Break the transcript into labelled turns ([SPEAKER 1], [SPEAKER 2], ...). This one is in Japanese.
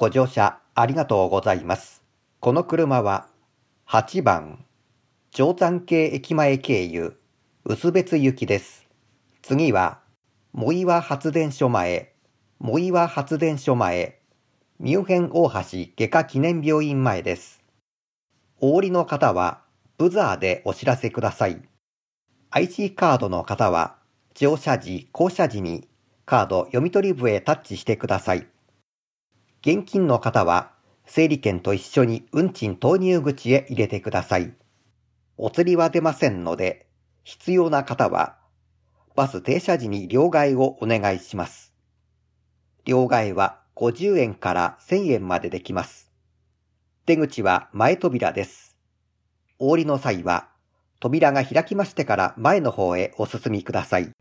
[SPEAKER 1] ご乗車ありがとうございます。この車は8番、定山系駅前経由、薄別行きです。次は、藻岩発電所前、藻岩発電所前、ミュンヘン大橋外科記念病院前です。お降りの方は、ブザーでお知らせください。IC カードの方は、乗車時、降車時にカード読み取り部へタッチしてください。現金の方は、整理券と一緒に運賃投入口へ入れてください。お釣りは出ませんので、必要な方は、バス停車時に両替をお願いします。両替は50円から1000円までできます。出口は前扉です。お降りの際は、扉が開きましてから前の方へお進みください。